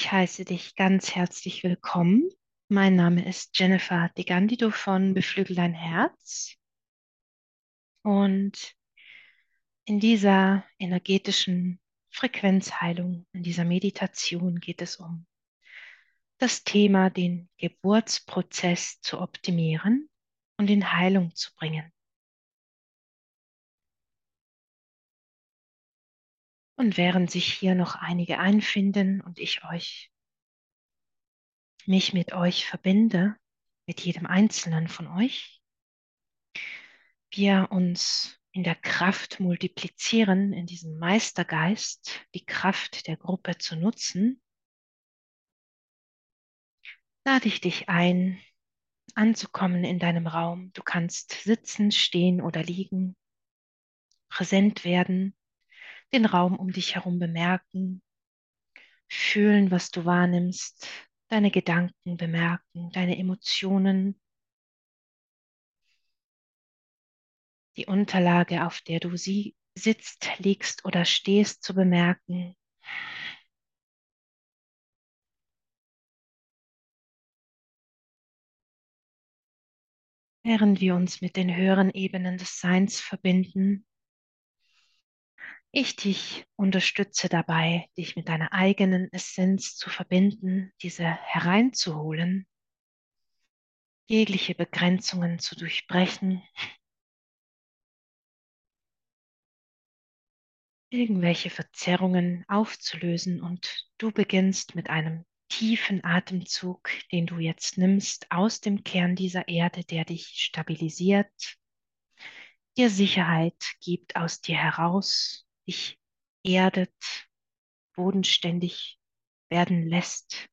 Ich heiße dich ganz herzlich willkommen. Mein Name ist Jennifer De Gandido von Beflügel dein Herz. Und in dieser energetischen Frequenzheilung, in dieser Meditation geht es um das Thema, den Geburtsprozess zu optimieren und in Heilung zu bringen. Und während sich hier noch einige einfinden und ich euch, mich mit euch verbinde, mit jedem einzelnen von euch, wir uns in der Kraft multiplizieren, in diesem Meistergeist, die Kraft der Gruppe zu nutzen, lade ich dich ein, anzukommen in deinem Raum. Du kannst sitzen, stehen oder liegen, präsent werden den Raum um dich herum bemerken, fühlen, was du wahrnimmst, deine Gedanken bemerken, deine Emotionen, die Unterlage, auf der du sie sitzt, liegst oder stehst, zu bemerken. Während wir uns mit den höheren Ebenen des Seins verbinden, ich dich unterstütze dabei, dich mit deiner eigenen Essenz zu verbinden, diese hereinzuholen, jegliche Begrenzungen zu durchbrechen, irgendwelche Verzerrungen aufzulösen und du beginnst mit einem tiefen Atemzug, den du jetzt nimmst aus dem Kern dieser Erde, der dich stabilisiert, dir Sicherheit gibt aus dir heraus dich erdet, bodenständig werden lässt,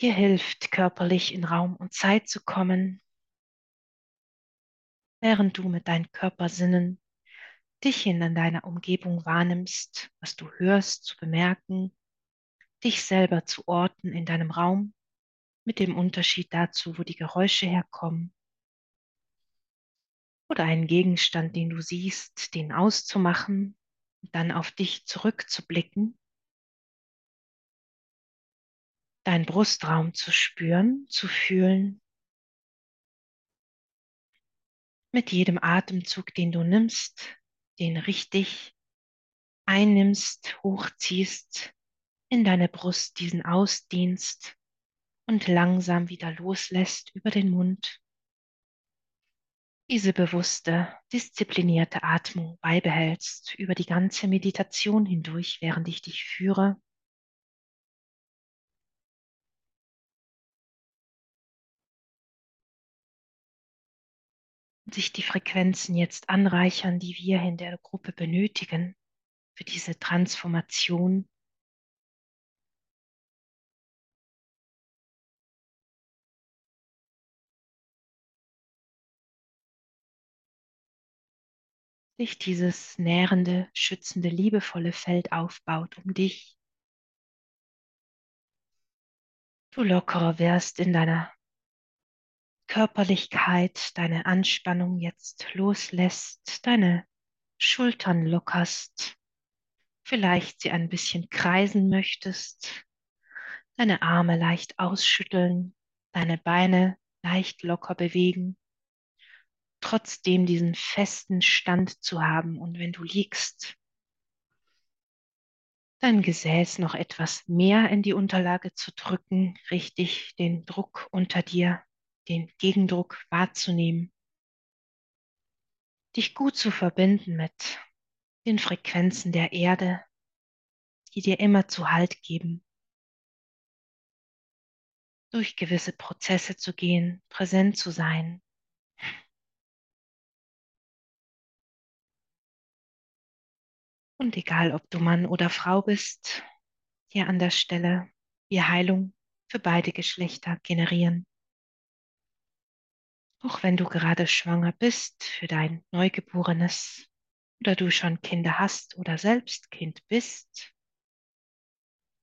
dir hilft, körperlich in Raum und Zeit zu kommen, während du mit deinen Körpersinnen dich in deiner Umgebung wahrnimmst, was du hörst, zu bemerken, dich selber zu orten in deinem Raum, mit dem Unterschied dazu, wo die Geräusche herkommen oder einen Gegenstand, den du siehst, den auszumachen dann auf dich zurückzublicken, deinen Brustraum zu spüren, zu fühlen. Mit jedem Atemzug, den du nimmst, den richtig einnimmst, hochziehst, in deine Brust diesen ausdehnst und langsam wieder loslässt über den Mund diese bewusste, disziplinierte Atmung beibehältst über die ganze Meditation hindurch, während ich dich führe. Sich die Frequenzen jetzt anreichern, die wir in der Gruppe benötigen für diese Transformation sich dieses nährende, schützende, liebevolle Feld aufbaut um dich. Du lockerer wirst in deiner Körperlichkeit, deine Anspannung jetzt loslässt, deine Schultern lockerst, vielleicht sie ein bisschen kreisen möchtest, deine Arme leicht ausschütteln, deine Beine leicht locker bewegen trotzdem diesen festen Stand zu haben. Und wenn du liegst, dein Gesäß noch etwas mehr in die Unterlage zu drücken, richtig den Druck unter dir, den Gegendruck wahrzunehmen, dich gut zu verbinden mit den Frequenzen der Erde, die dir immer zu Halt geben, durch gewisse Prozesse zu gehen, präsent zu sein, Und egal, ob du Mann oder Frau bist, hier an der Stelle wir Heilung für beide Geschlechter generieren. Auch wenn du gerade schwanger bist für dein Neugeborenes oder du schon Kinder hast oder selbst Kind bist,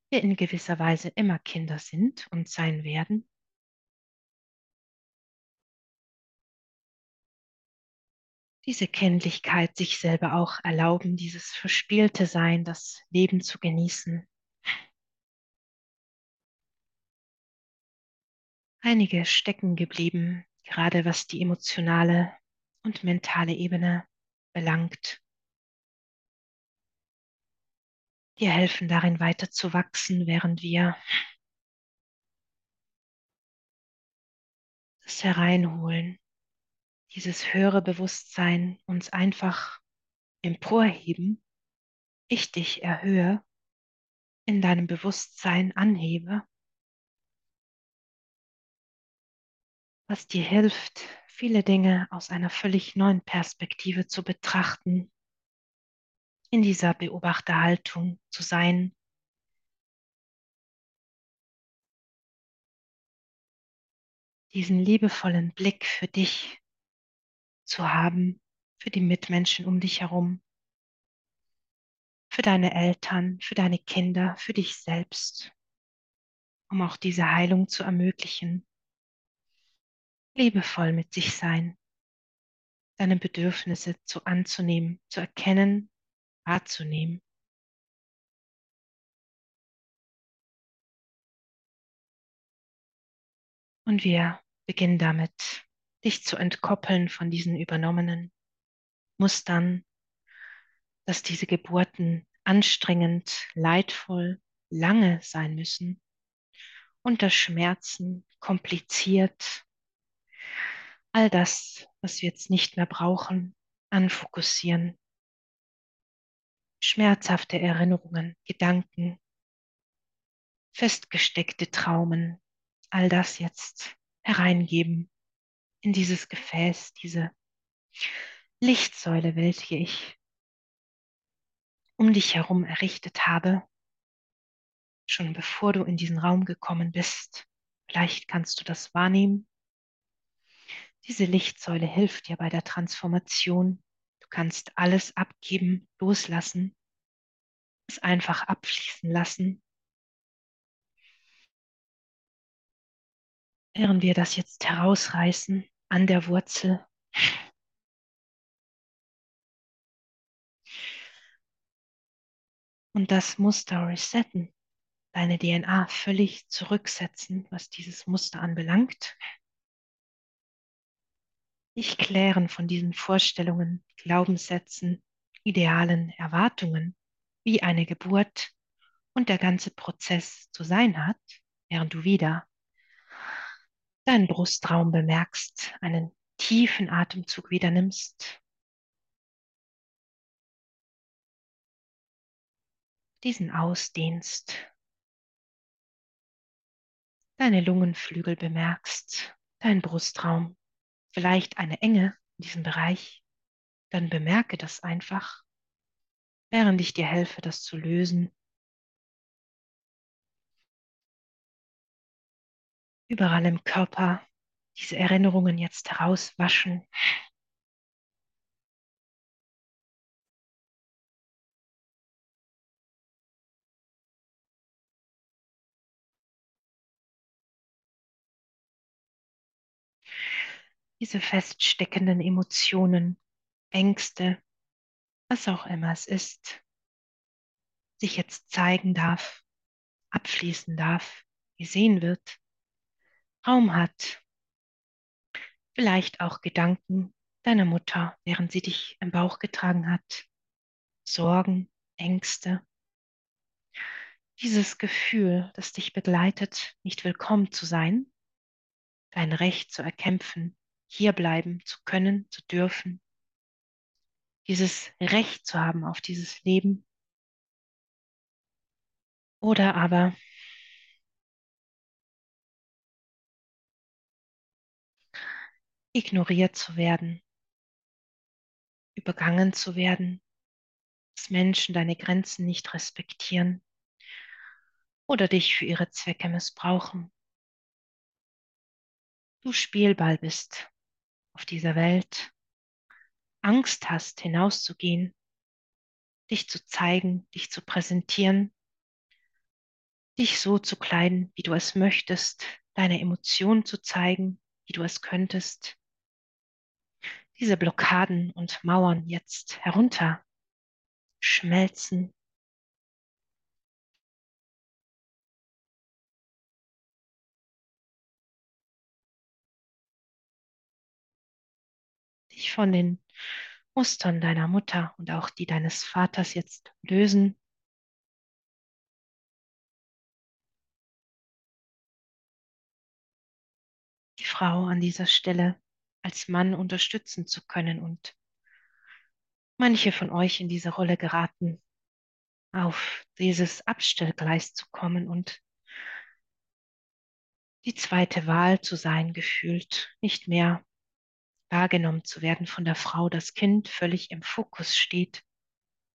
wir in gewisser Weise immer Kinder sind und sein werden, diese Kindlichkeit sich selber auch erlauben, dieses verspielte Sein, das Leben zu genießen. Einige stecken geblieben, gerade was die emotionale und mentale Ebene belangt. Dir helfen darin weiter zu wachsen, während wir das hereinholen, dieses höhere Bewusstsein uns einfach emporheben, ich dich erhöhe, in deinem Bewusstsein anhebe, was dir hilft, viele Dinge aus einer völlig neuen Perspektive zu betrachten, in dieser Beobachterhaltung zu sein, diesen liebevollen Blick für dich zu haben, für die Mitmenschen um dich herum, für deine Eltern, für deine Kinder, für dich selbst, um auch diese Heilung zu ermöglichen. Liebevoll mit sich sein, deine Bedürfnisse zu anzunehmen, zu erkennen, wahrzunehmen. Und wir beginnen damit, dich zu entkoppeln von diesen übernommenen Mustern, dass diese Geburten anstrengend, leidvoll, lange sein müssen, unter Schmerzen, kompliziert. All das, was wir jetzt nicht mehr brauchen, anfokussieren. Schmerzhafte Erinnerungen, Gedanken, festgesteckte Traumen, all das jetzt hereingeben in dieses Gefäß, diese Lichtsäule, welche ich um dich herum errichtet habe, schon bevor du in diesen Raum gekommen bist. Vielleicht kannst du das wahrnehmen. Diese Lichtsäule hilft dir bei der Transformation. Du kannst alles abgeben, loslassen, es einfach abfließen lassen. Während wir das jetzt herausreißen an der Wurzel, und das Muster resetten, deine DNA völlig zurücksetzen, was dieses Muster anbelangt. Dich klären von diesen Vorstellungen, Glaubenssätzen, Idealen, Erwartungen, wie eine Geburt und der ganze Prozess zu sein hat, während du wieder deinen Brustraum bemerkst, einen tiefen Atemzug wieder nimmst. Diesen ausdehnst, deine Lungenflügel bemerkst, dein Brustraum, vielleicht eine Enge in diesem Bereich, dann bemerke das einfach, während ich dir helfe, das zu lösen. Überall im Körper diese Erinnerungen jetzt herauswaschen, diese feststeckenden Emotionen, Ängste, was auch immer es ist, sich jetzt zeigen darf, abfließen darf, gesehen wird, Raum hat. Vielleicht auch Gedanken deiner Mutter, während sie dich im Bauch getragen hat, Sorgen, Ängste. Dieses Gefühl, das dich begleitet, nicht willkommen zu sein, dein Recht zu erkämpfen, hier bleiben zu können, zu dürfen, dieses Recht zu haben auf dieses Leben. Oder aber ignoriert zu werden, übergangen zu werden, dass Menschen deine Grenzen nicht respektieren oder dich für ihre Zwecke missbrauchen. Du Spielball bist auf dieser Welt, Angst hast, hinauszugehen, dich zu zeigen, dich zu präsentieren, dich so zu kleiden, wie du es möchtest, deine Emotionen zu zeigen, wie du es könntest. Diese Blockaden und Mauern jetzt herunter schmelzen. Dich von den Mustern deiner Mutter und auch die deines Vaters jetzt lösen. Die Frau an dieser Stelle als Mann unterstützen zu können. Und manche von euch in diese Rolle geraten, auf dieses Abstellgleis zu kommen und die zweite Wahl zu sein gefühlt, nicht mehr wahrgenommen zu werden von der Frau, das Kind völlig im Fokus steht,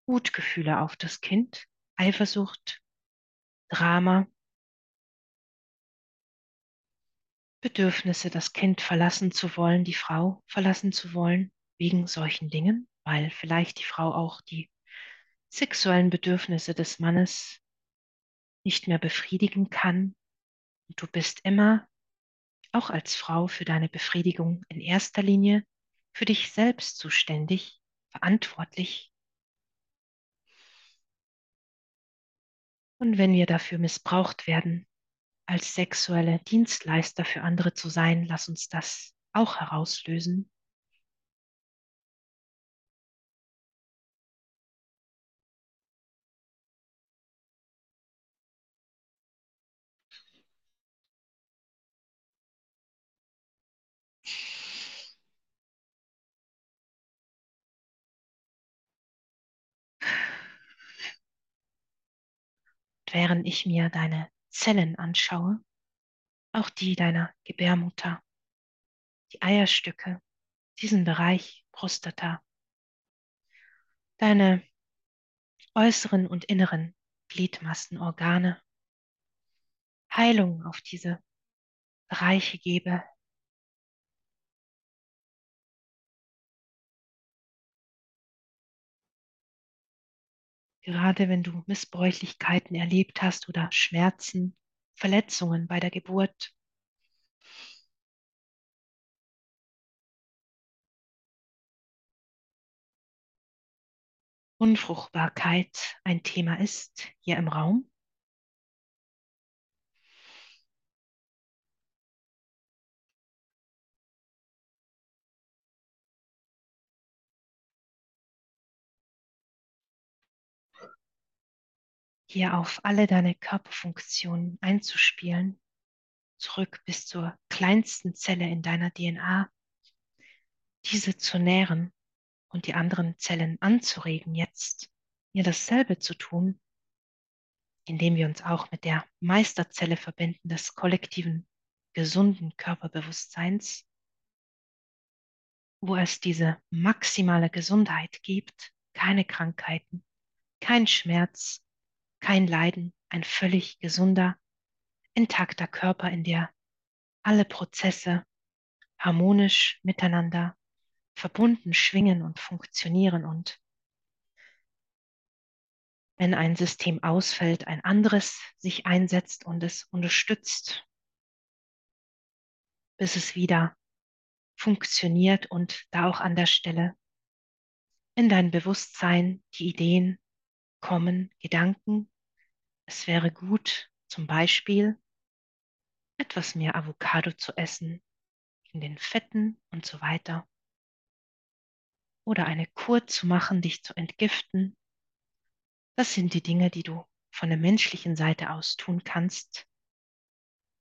Wutgefühle auf das Kind, Eifersucht, Drama, Bedürfnisse, das Kind verlassen zu wollen, die Frau verlassen zu wollen, wegen solchen Dingen, weil vielleicht die Frau auch die sexuellen Bedürfnisse des Mannes nicht mehr befriedigen kann. Und du bist immer, auch als Frau, für deine Befriedigung in erster Linie für dich selbst zuständig, verantwortlich. Und wenn wir dafür missbraucht werden, als sexuelle Dienstleister für andere zu sein, lass uns das auch herauslösen. während ich mir deine Zellen anschaue, auch die deiner Gebärmutter, die Eierstücke, diesen Bereich Prostata, deine äußeren und inneren Gliedmassen, Organe, Heilung auf diese Bereiche gebe. Gerade wenn du Missbräuchlichkeiten erlebt hast oder Schmerzen, Verletzungen bei der Geburt. Unfruchtbarkeit ein Thema ist hier im Raum. Hier auf alle deine Körperfunktionen einzuspielen, zurück bis zur kleinsten Zelle in deiner DNA, diese zu nähren und die anderen Zellen anzuregen, jetzt mir dasselbe zu tun, indem wir uns auch mit der Meisterzelle verbinden des kollektiven, gesunden Körperbewusstseins, wo es diese maximale Gesundheit gibt, keine Krankheiten, kein Schmerz, kein Leiden, ein völlig gesunder, intakter Körper, in der alle Prozesse harmonisch miteinander verbunden schwingen und funktionieren und wenn ein System ausfällt, ein anderes sich einsetzt und es unterstützt, bis es wieder funktioniert und da auch an der Stelle in dein Bewusstsein die Ideen kommen, Gedanken. Es wäre gut, zum Beispiel etwas mehr Avocado zu essen, in den Fetten und so weiter oder eine Kur zu machen, dich zu entgiften. Das sind die Dinge, die du von der menschlichen Seite aus tun kannst.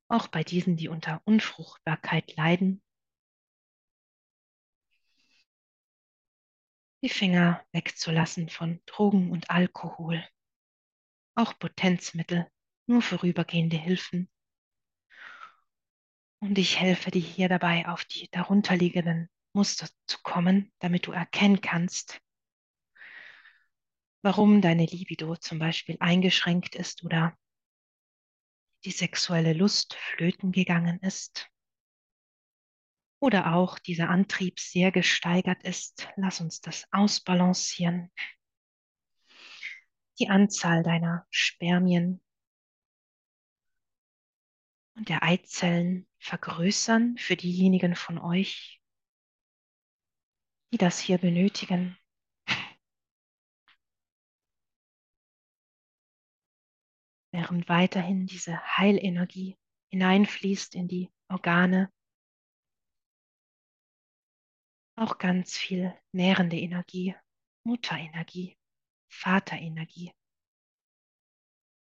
Auch bei diesen, die unter Unfruchtbarkeit leiden. Die Finger wegzulassen von Drogen und Alkohol. Auch Potenzmittel, nur vorübergehende Hilfen. Und ich helfe dir hier dabei, auf die darunterliegenden Muster zu kommen, damit du erkennen kannst, warum deine Libido zum Beispiel eingeschränkt ist oder die sexuelle Lust flöten gegangen ist oder auch dieser Antrieb sehr gesteigert ist. Lass uns das ausbalancieren. Die Anzahl deiner Spermien und der Eizellen vergrößern für diejenigen von euch, die das hier benötigen. Während weiterhin diese Heilenergie hineinfließt in die Organe, auch ganz viel nährende Energie, Mutterenergie, Vaterenergie.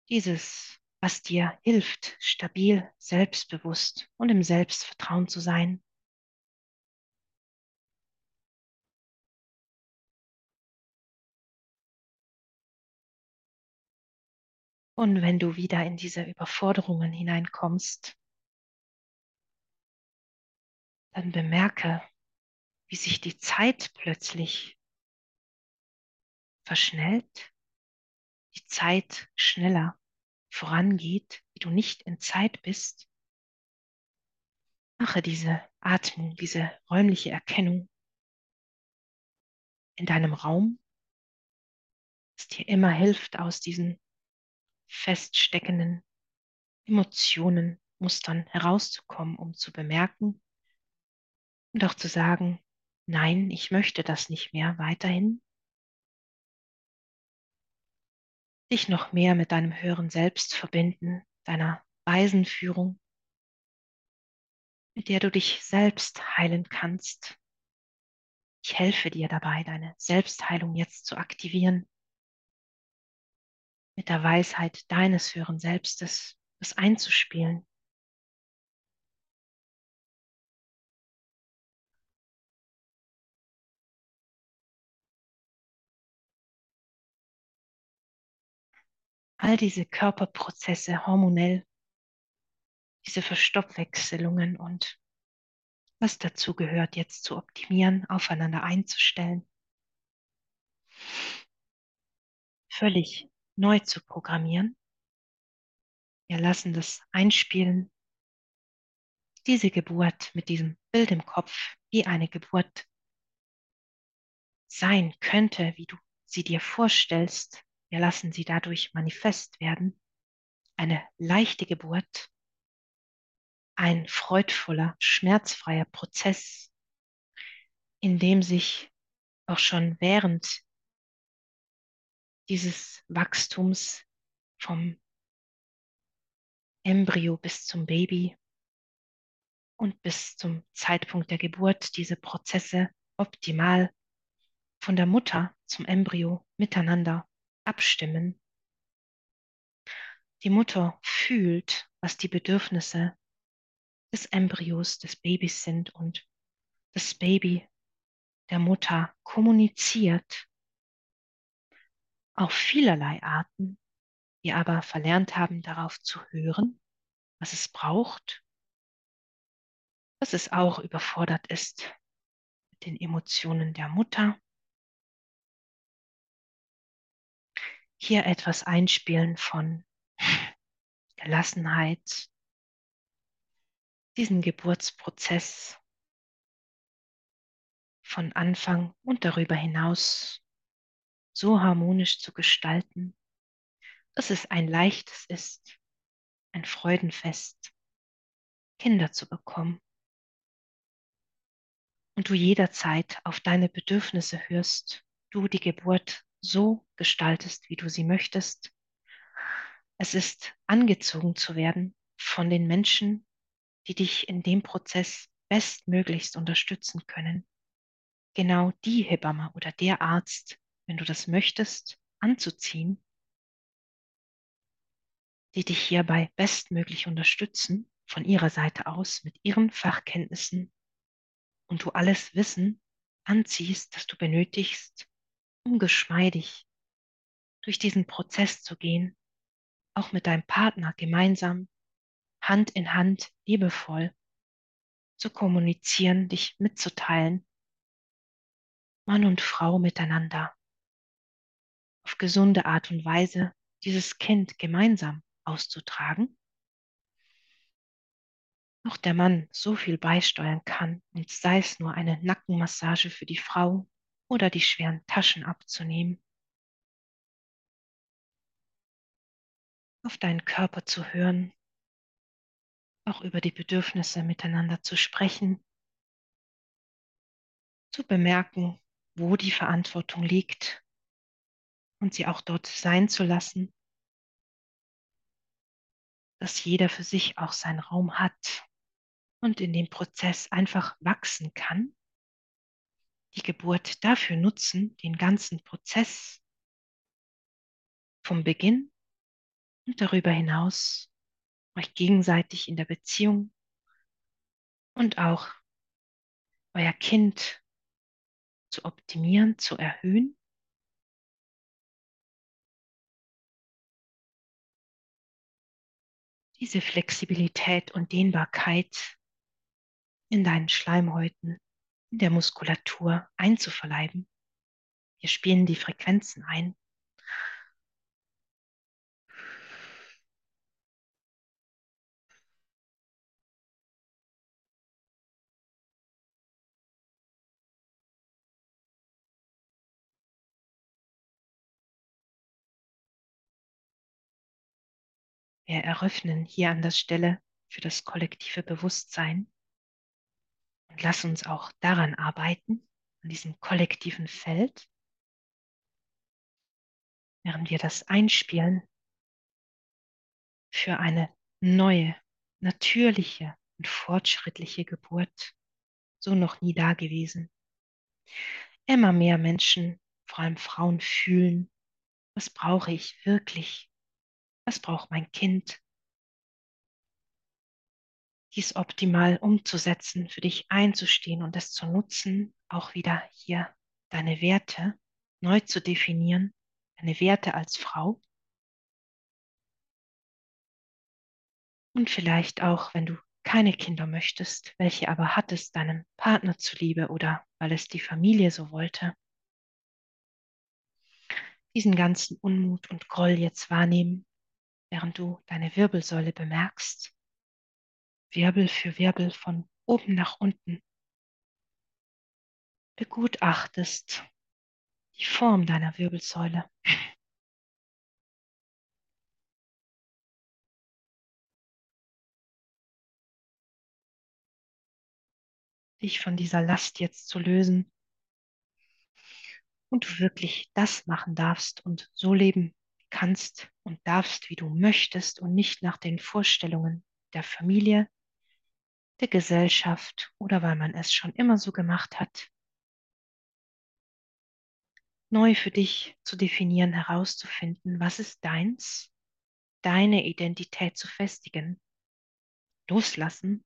Dieses, was dir hilft, stabil, selbstbewusst und im Selbstvertrauen zu sein. Und wenn du wieder in diese Überforderungen hineinkommst, dann bemerke, wie sich die Zeit plötzlich verschnellt, die Zeit schneller vorangeht, wie du nicht in Zeit bist. Mache diese Atmung, diese räumliche Erkennung in deinem Raum, das dir immer hilft, aus diesen feststeckenden Emotionen, Mustern herauszukommen, um zu bemerken und auch zu sagen, nein, ich möchte das nicht mehr weiterhin. Dich noch mehr mit deinem höheren Selbst verbinden, deiner weisen Führung, mit der du dich selbst heilen kannst. Ich helfe dir dabei, deine Selbstheilung jetzt zu aktivieren mit der Weisheit deines höheren Selbstes das einzuspielen. All diese Körperprozesse hormonell, diese Verstoffwechselungen und was dazu gehört, jetzt zu optimieren, aufeinander einzustellen. Völlig neu zu programmieren. Wir lassen das einspielen. Diese Geburt mit diesem Bild im Kopf, wie eine Geburt sein könnte, wie du sie dir vorstellst. Wir lassen sie dadurch manifest werden. Eine leichte Geburt, ein freudvoller, schmerzfreier Prozess, in dem sich auch schon während dieses Wachstums vom Embryo bis zum Baby und bis zum Zeitpunkt der Geburt diese Prozesse optimal von der Mutter zum Embryo miteinander abstimmen. Die Mutter fühlt, was die Bedürfnisse des Embryos, des Babys sind und das Baby der Mutter kommuniziert auf vielerlei Arten, wir aber verlernt haben, darauf zu hören, was es braucht, dass es auch überfordert ist mit den Emotionen der Mutter. Hier etwas einspielen von Gelassenheit, diesen Geburtsprozess von Anfang und darüber hinaus so harmonisch zu gestalten, dass es ein leichtes ist, ein Freudenfest, Kinder zu bekommen. Und du jederzeit auf deine Bedürfnisse hörst, du die Geburt so gestaltest, wie du sie möchtest. Es ist angezogen zu werden von den Menschen, die dich in dem Prozess bestmöglichst unterstützen können. Genau die Hebamme oder der Arzt, wenn du das möchtest, anzuziehen, die dich hierbei bestmöglich unterstützen, von ihrer Seite aus mit ihren Fachkenntnissen und du alles Wissen anziehst, das du benötigst, um geschmeidig durch diesen Prozess zu gehen, auch mit deinem Partner gemeinsam, Hand in Hand, liebevoll zu kommunizieren, dich mitzuteilen, Mann und Frau miteinander auf gesunde Art und Weise dieses Kind gemeinsam auszutragen. Auch der Mann so viel beisteuern kann, und sei es nur eine Nackenmassage für die Frau oder die schweren Taschen abzunehmen. Auf deinen Körper zu hören, auch über die Bedürfnisse miteinander zu sprechen, zu bemerken, wo die Verantwortung liegt und sie auch dort sein zu lassen, dass jeder für sich auch seinen Raum hat und in dem Prozess einfach wachsen kann, die Geburt dafür nutzen, den ganzen Prozess vom Beginn und darüber hinaus euch gegenseitig in der Beziehung und auch euer Kind zu optimieren, zu erhöhen. Diese Flexibilität und Dehnbarkeit in deinen Schleimhäuten, der Muskulatur einzuverleiben. Wir spielen die Frequenzen ein. Wir eröffnen hier an der Stelle für das kollektive Bewusstsein und lass uns auch daran arbeiten, an diesem kollektiven Feld, während wir das einspielen für eine neue, natürliche und fortschrittliche Geburt, so noch nie dagewesen. Immer mehr Menschen, vor allem Frauen, fühlen, was brauche ich wirklich was braucht mein Kind? Dies optimal umzusetzen, für dich einzustehen und es zu nutzen, auch wieder hier deine Werte neu zu definieren, deine Werte als Frau. Und vielleicht auch, wenn du keine Kinder möchtest, welche aber hattest, deinem Partner zuliebe oder weil es die Familie so wollte, diesen ganzen Unmut und Groll jetzt wahrnehmen während du deine Wirbelsäule bemerkst. Wirbel für Wirbel von oben nach unten. Begutachtest die Form deiner Wirbelsäule. Dich von dieser Last jetzt zu lösen und du wirklich das machen darfst und so leben kannst und darfst, wie du möchtest und nicht nach den Vorstellungen der Familie, der Gesellschaft oder weil man es schon immer so gemacht hat. Neu für dich zu definieren, herauszufinden, was ist deins, deine Identität zu festigen, loslassen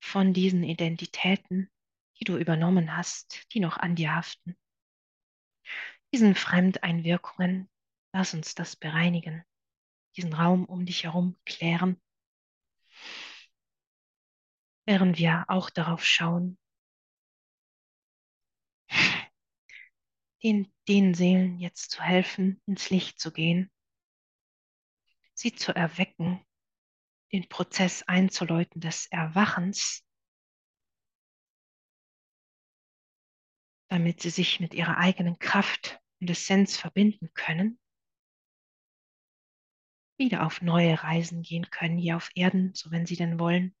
von diesen Identitäten, die du übernommen hast, die noch an dir haften, diesen Fremdeinwirkungen, Lass uns das bereinigen, diesen Raum um dich herum klären, während wir auch darauf schauen, den, den Seelen jetzt zu helfen, ins Licht zu gehen, sie zu erwecken, den Prozess einzuläuten des Erwachens, damit sie sich mit ihrer eigenen Kraft und Essenz verbinden können. Wieder auf neue Reisen gehen können hier auf Erden, so wenn sie denn wollen.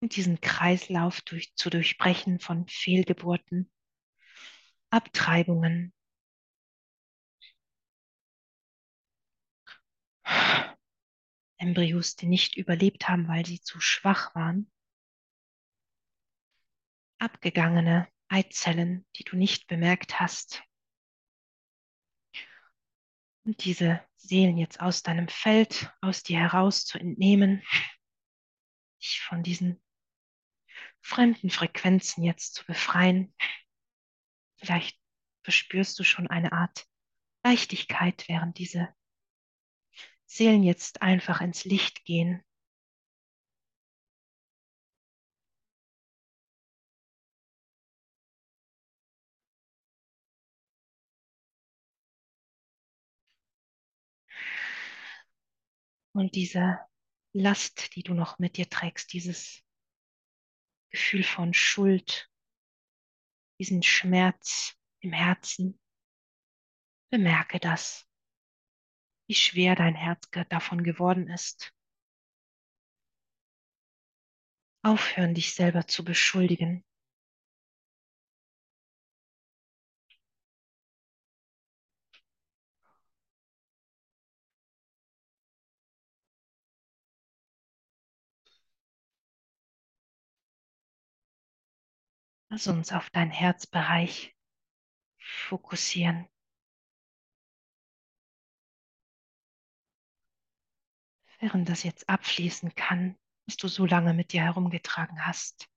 Und diesen Kreislauf durch, zu durchbrechen von Fehlgeburten, Abtreibungen, Embryos, die nicht überlebt haben, weil sie zu schwach waren, abgegangene Eizellen, die du nicht bemerkt hast, und diese Seelen jetzt aus deinem Feld, aus dir heraus zu entnehmen, dich von diesen fremden Frequenzen jetzt zu befreien. Vielleicht verspürst du schon eine Art Leichtigkeit, während diese Seelen jetzt einfach ins Licht gehen. Und diese Last, die du noch mit dir trägst, dieses Gefühl von Schuld, diesen Schmerz im Herzen, bemerke das, wie schwer dein Herz davon geworden ist. Aufhören, dich selber zu beschuldigen. Lass uns auf deinen Herzbereich fokussieren. Während das jetzt abfließen kann, was du so lange mit dir herumgetragen hast.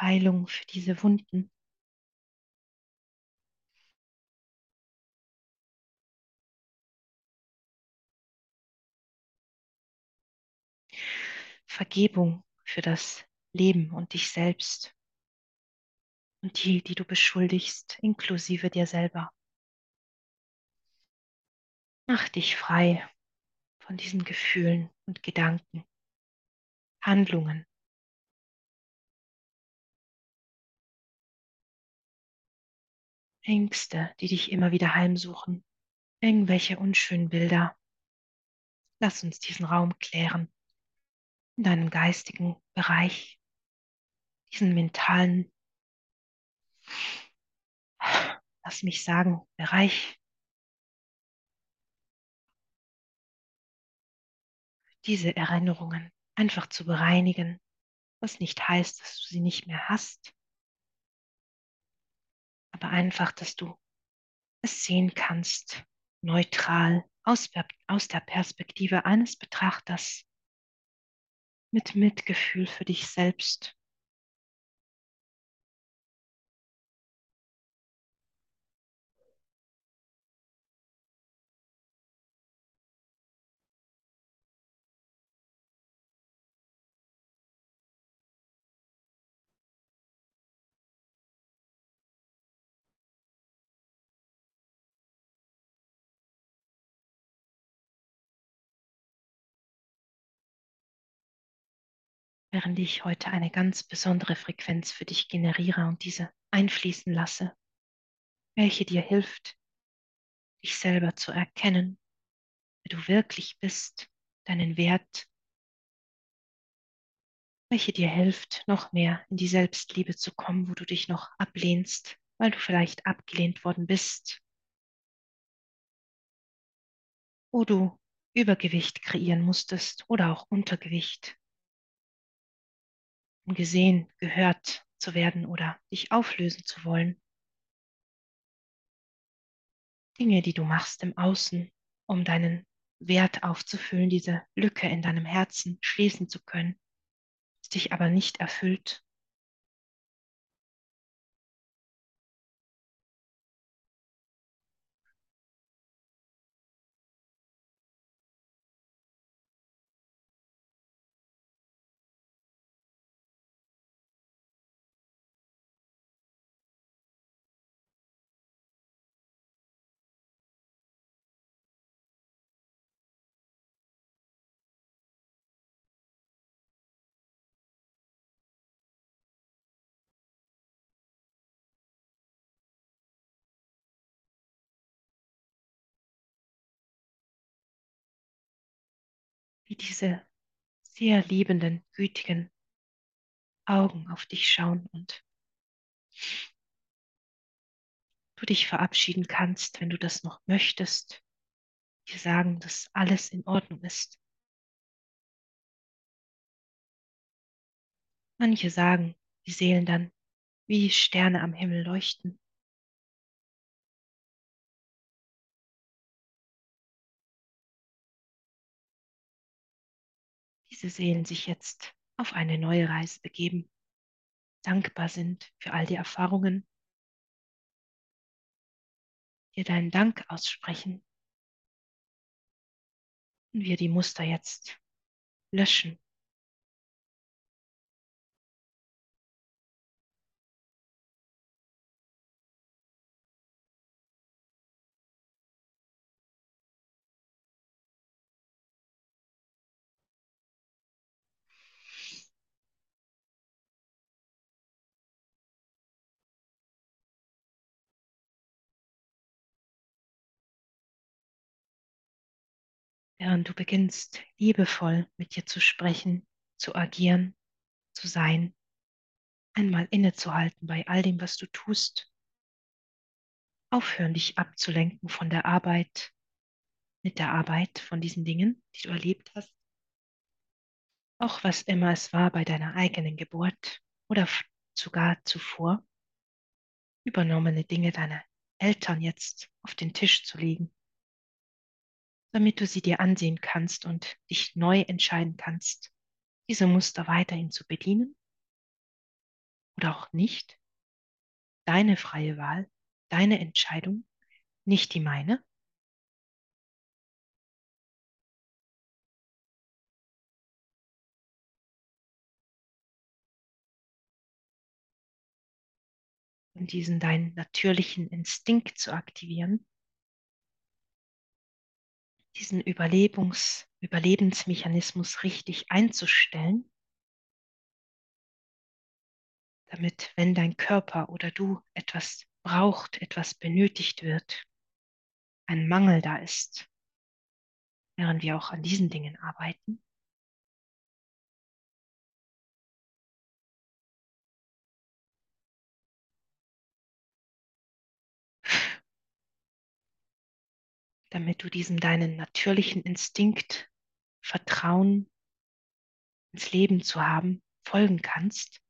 Heilung für diese Wunden. Vergebung für das Leben und dich selbst und die, die du beschuldigst, inklusive dir selber. Mach dich frei von diesen Gefühlen und Gedanken, Handlungen. Ängste, die dich immer wieder heimsuchen, irgendwelche unschönen Bilder. Lass uns diesen Raum klären. In deinem geistigen Bereich, diesen mentalen, lass mich sagen, Bereich. Diese Erinnerungen einfach zu bereinigen, was nicht heißt, dass du sie nicht mehr hast, aber einfach, dass du es sehen kannst, neutral aus, aus der Perspektive eines Betrachters, mit Mitgefühl für dich selbst. Während ich heute eine ganz besondere Frequenz für dich generiere und diese einfließen lasse, welche dir hilft, dich selber zu erkennen, wer du wirklich bist, deinen Wert, welche dir hilft, noch mehr in die Selbstliebe zu kommen, wo du dich noch ablehnst, weil du vielleicht abgelehnt worden bist, wo du Übergewicht kreieren musstest oder auch Untergewicht, um gesehen, gehört zu werden oder dich auflösen zu wollen. Dinge, die du machst im Außen, um deinen Wert aufzufüllen, diese Lücke in deinem Herzen schließen zu können, es dich aber nicht erfüllt. Wie diese sehr liebenden, gütigen Augen auf dich schauen und du dich verabschieden kannst, wenn du das noch möchtest. Dir sagen, dass alles in Ordnung ist. Manche sagen, die Seelen dann wie Sterne am Himmel leuchten. Diese Seelen sich jetzt auf eine neue Reise begeben, dankbar sind für all die Erfahrungen, dir deinen Dank aussprechen und wir die Muster jetzt löschen. Während du beginnst, liebevoll mit dir zu sprechen, zu agieren, zu sein, einmal innezuhalten bei all dem, was du tust. Aufhören, dich abzulenken von der Arbeit, mit der Arbeit, von diesen Dingen, die du erlebt hast. Auch was immer es war bei deiner eigenen Geburt oder sogar zuvor, übernommene Dinge deiner Eltern jetzt auf den Tisch zu legen, damit du sie dir ansehen kannst und dich neu entscheiden kannst, diese Muster weiterhin zu bedienen oder auch nicht. Deine freie Wahl, deine Entscheidung, nicht die meine. Und diesen deinen natürlichen Instinkt zu aktivieren, diesen Überlebens, Überlebensmechanismus richtig einzustellen, damit, wenn dein Körper oder du etwas braucht, etwas benötigt wird, ein Mangel da ist, während wir auch an diesen Dingen arbeiten. Damit du diesem deinen natürlichen Instinkt Vertrauen ins Leben zu haben, folgen kannst,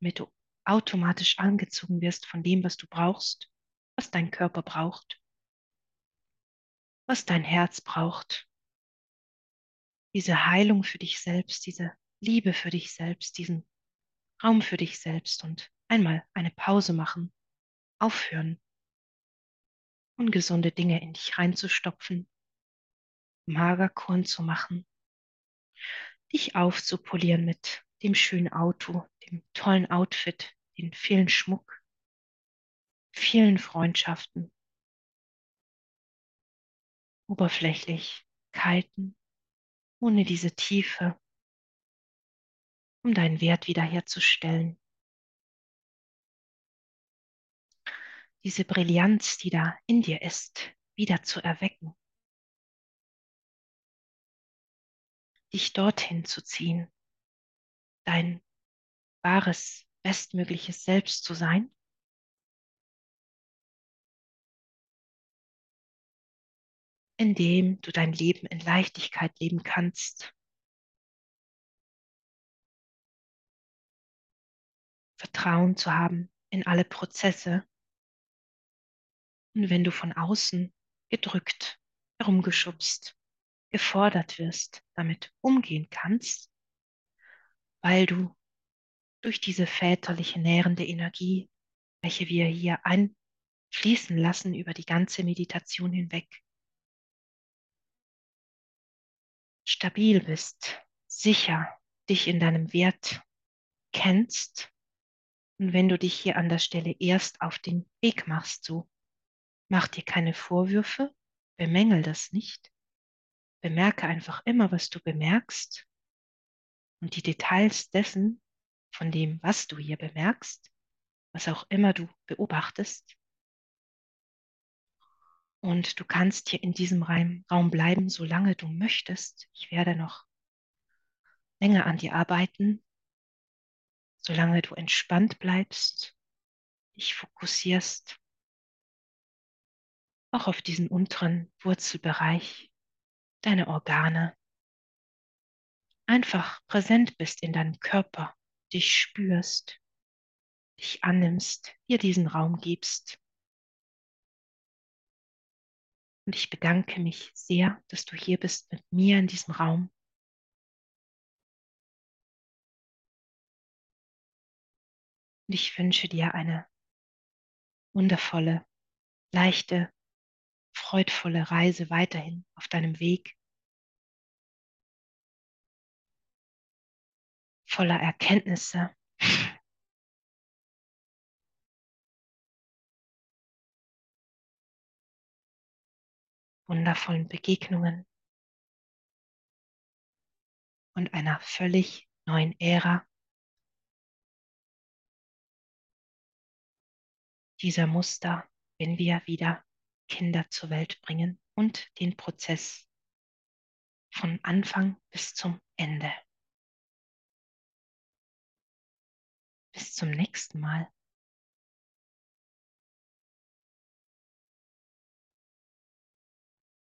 damit du automatisch angezogen wirst von dem, was du brauchst, was dein Körper braucht, was dein Herz braucht. Diese Heilung für dich selbst, diese Liebe für dich selbst, diesen Raum für dich selbst und einmal eine Pause machen, aufhören, ungesunde Dinge in dich reinzustopfen, Magerkorn zu machen, dich aufzupolieren mit dem schönen Auto, dem tollen Outfit, den vielen Schmuck, vielen Freundschaften, Oberflächlichkeiten, ohne diese Tiefe, um deinen Wert wiederherzustellen. Diese Brillanz, die da in dir ist, wieder zu erwecken. Dich dorthin zu ziehen, dein wahres, bestmögliches Selbst zu sein. indem du dein Leben in Leichtigkeit leben kannst. Vertrauen zu haben in alle Prozesse. Und wenn du von außen gedrückt, herumgeschubst, gefordert wirst, damit umgehen kannst, weil du durch diese väterliche nährende Energie, welche wir hier einfließen lassen über die ganze Meditation hinweg, stabil bist, sicher dich in deinem Wert kennst. Und wenn du dich hier an der Stelle erst auf den Weg machst, so mach dir keine Vorwürfe, bemängel das nicht, bemerke einfach immer, was du bemerkst und die Details dessen, von dem, was du hier bemerkst, was auch immer du beobachtest. Und du kannst hier in diesem Raum bleiben, solange du möchtest. Ich werde noch länger an dir arbeiten, solange du entspannt bleibst, dich fokussierst, auch auf diesen unteren Wurzelbereich, deine Organe, einfach präsent bist in deinem Körper, dich spürst, dich annimmst, dir diesen Raum gibst. Und ich bedanke mich sehr, dass du hier bist mit mir in diesem Raum. Und ich wünsche dir eine wundervolle, leichte, freudvolle Reise weiterhin auf deinem Weg. Voller Erkenntnisse, wundervollen Begegnungen. Und einer völlig neuen Ära. Dieser Muster, wenn wir wieder Kinder zur Welt bringen und den Prozess von Anfang bis zum Ende. Bis zum nächsten Mal.